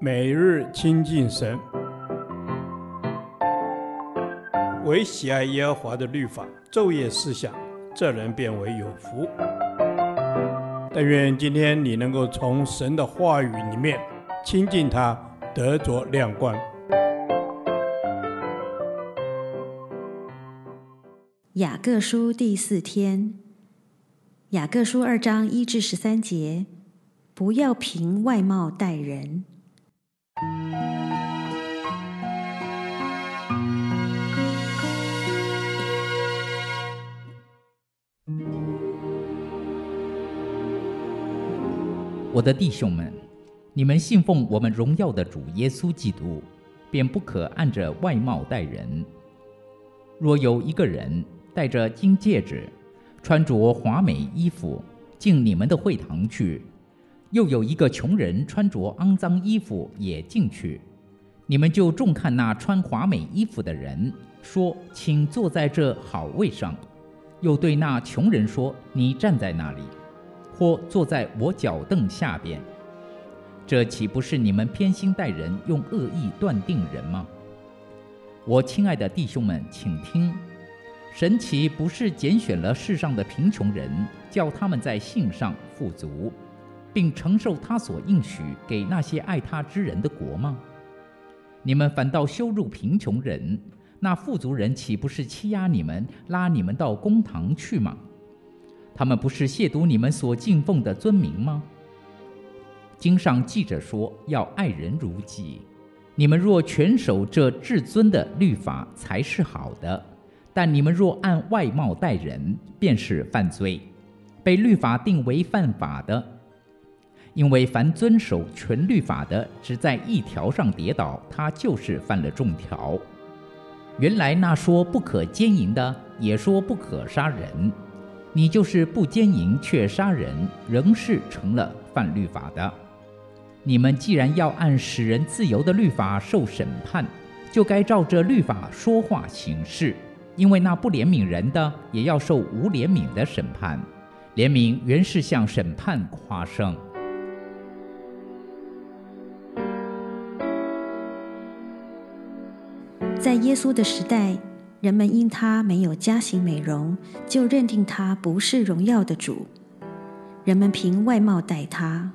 每日亲近神，唯喜爱耶和华的律法，昼夜思想，这人便为有福。但愿今天你能够从神的话语里面亲近他，得着亮光。雅各书第四天，雅各书二章一至十三节，不要凭外貌待人。我的弟兄们，你们信奉我们荣耀的主耶稣基督，便不可按着外貌待人。若有一个人戴着金戒指，穿着华美衣服进你们的会堂去，又有一个穷人穿着肮脏衣服也进去，你们就重看那穿华美衣服的人，说：“请坐在这好位上。”又对那穷人说：“你站在那里。”或坐在我脚凳下边，这岂不是你们偏心待人，用恶意断定人吗？我亲爱的弟兄们，请听：神岂不是拣选了世上的贫穷人，叫他们在信上富足，并承受他所应许给那些爱他之人的国吗？你们反倒羞辱贫穷人，那富足人岂不是欺压你们，拉你们到公堂去吗？他们不是亵渎你们所敬奉的尊名吗？经上记着说，要爱人如己。你们若全守这至尊的律法，才是好的。但你们若按外貌待人，便是犯罪，被律法定为犯法的。因为凡遵守全律法的，只在一条上跌倒，他就是犯了众条。原来那说不可奸淫的，也说不可杀人。你就是不奸淫却杀人，仍是成了犯律法的。你们既然要按使人自由的律法受审判，就该照着律法说话行事。因为那不怜悯人的，也要受无怜悯的审判。怜悯原是向审判夸胜。在耶稣的时代。人们因他没有加行美容，就认定他不是荣耀的主。人们凭外貌待他，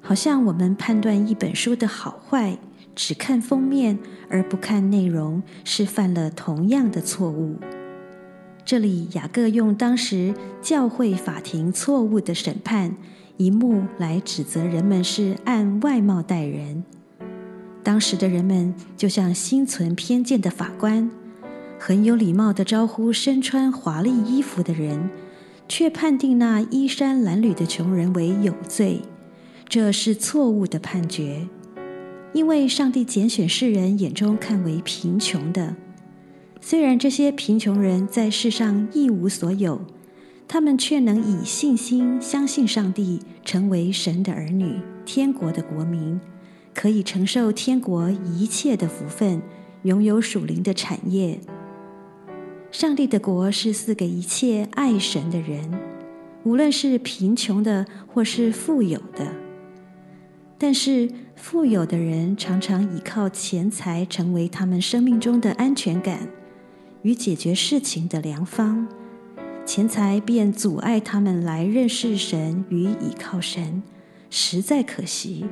好像我们判断一本书的好坏，只看封面而不看内容，是犯了同样的错误。这里雅各用当时教会法庭错误的审判一幕来指责人们是按外貌待人。当时的人们就像心存偏见的法官。很有礼貌地招呼身穿华丽衣服的人，却判定那衣衫褴褛的穷人为有罪，这是错误的判决。因为上帝拣选世人眼中看为贫穷的，虽然这些贫穷人在世上一无所有，他们却能以信心相信上帝，成为神的儿女，天国的国民，可以承受天国一切的福分，拥有属灵的产业。上帝的国是赐给一切爱神的人，无论是贫穷的或是富有的。但是富有的人常常依靠钱财成为他们生命中的安全感与解决事情的良方，钱财便阻碍他们来认识神与倚靠神，实在可惜。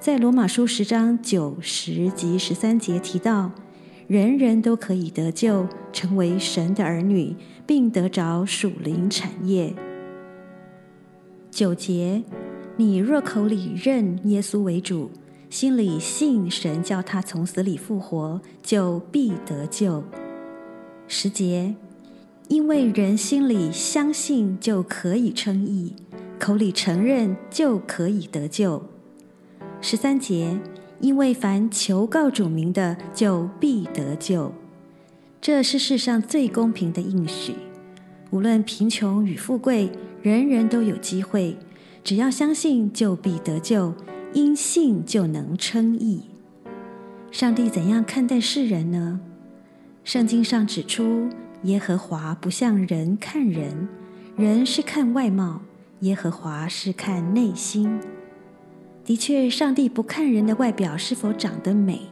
在罗马书十章九、十及十三节提到。人人都可以得救，成为神的儿女，并得着属灵产业。九节，你若口里认耶稣为主，心里信神叫他从死里复活，就必得救。十节，因为人心里相信就可以称义，口里承认就可以得救。十三节。因为凡求告主名的，就必得救。这是世上最公平的应许。无论贫穷与富贵，人人都有机会。只要相信，就必得救。因信就能称义。上帝怎样看待世人呢？圣经上指出，耶和华不像人看人，人是看外貌，耶和华是看内心。的确，上帝不看人的外表是否长得美，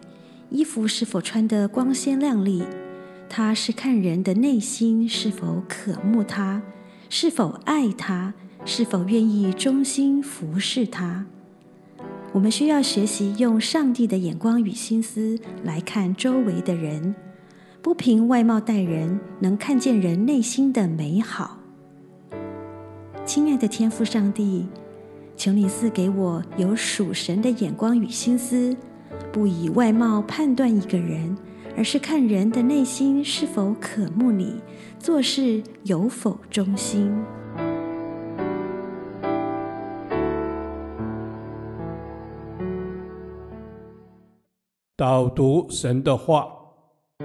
衣服是否穿得光鲜亮丽，他是看人的内心是否渴慕他，是否爱他，是否愿意忠心服侍他。我们需要学习用上帝的眼光与心思来看周围的人，不凭外貌待人，能看见人内心的美好。亲爱的天父上帝，求你赐给我有属神的眼光与心思，不以外貌判断一个人，而是看人的内心是否渴慕你，做事有否忠心。导读神的话，《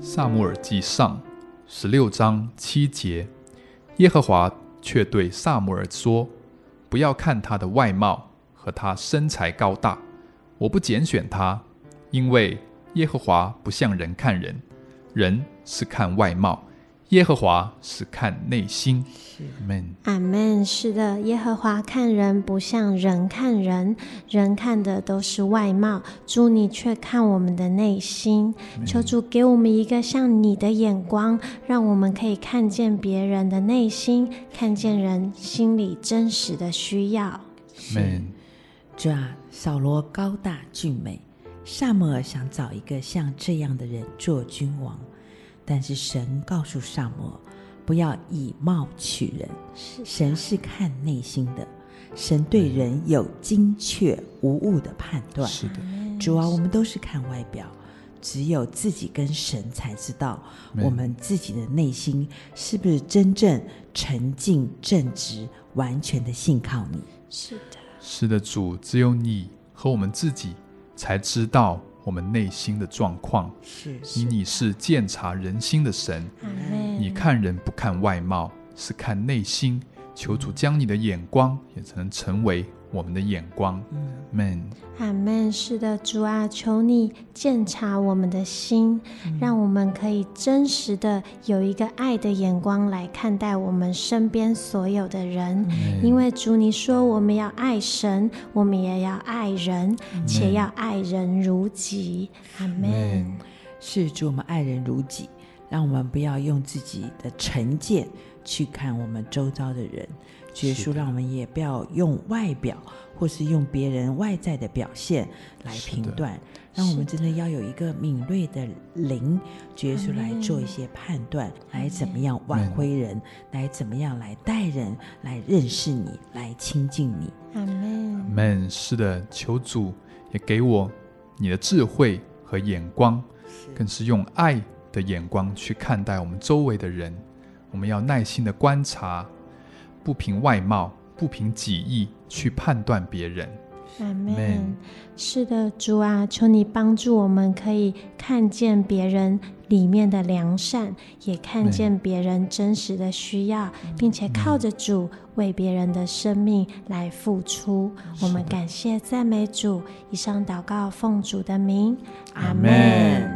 撒母耳记上》十六章七节，耶和华却对撒母耳说：“不要看他的外貌和他身材高大，我不拣选他，因为耶和华不像人看人，人是看外貌。”耶和华是看内心，阿门。阿门。是的，耶和华看人不像人看人，人看的都是外貌，主你却看我们的内心。求主给我们一个像你的眼光，让我们可以看见别人的内心，看见人心里真实的需要。阿门。主啊，扫罗高大俊美，撒母耳想找一个像这样的人做君王。但是神告诉萨摩，不要以貌取人。神是看内心的，神对人有精确无误的判断。是的，主啊，我们都是看外表，只有自己跟神才知道我们自己的内心是不是真正沉静正直、完全的信靠你。是的，是的，主，只有你和我们自己才知道。我们内心的状况，是因你是鉴察人心的神，你看人不看外貌，是看内心。求主将你的眼光也曾成为我们的眼光，嗯，阿门。是的，主啊，求你鉴察我们的心，嗯，让我们可以真实的有一个爱的眼光来看待我们身边所有的人。嗯，因为主你说我们要爱神，我们也要爱人，嗯，且要爱人如己。阿门。是主，我们爱人如己，让我们不要用自己的成见。去看我们周遭的人，耶稣让我们也不要用外表，或是用别人外在的表现来评断，让我们真的要有一个敏锐的灵，耶稣来做一些判断，来怎么样挽回人，来怎么样来带人，来认识你，来亲近你。阿门。阿门。是的，求主也给我你的智慧和眼光，更是用爱的眼光去看待我们周围的人。我们要耐心的观察，不凭外貌，不凭己意去判断别人。阿门。是的，主啊，求你帮助我们，可以看见别人里面的良善，也看见别人真实的需要，并且靠着主为别人的生命来付出。我们感谢赞美主。以上祷告奉主的名，阿门。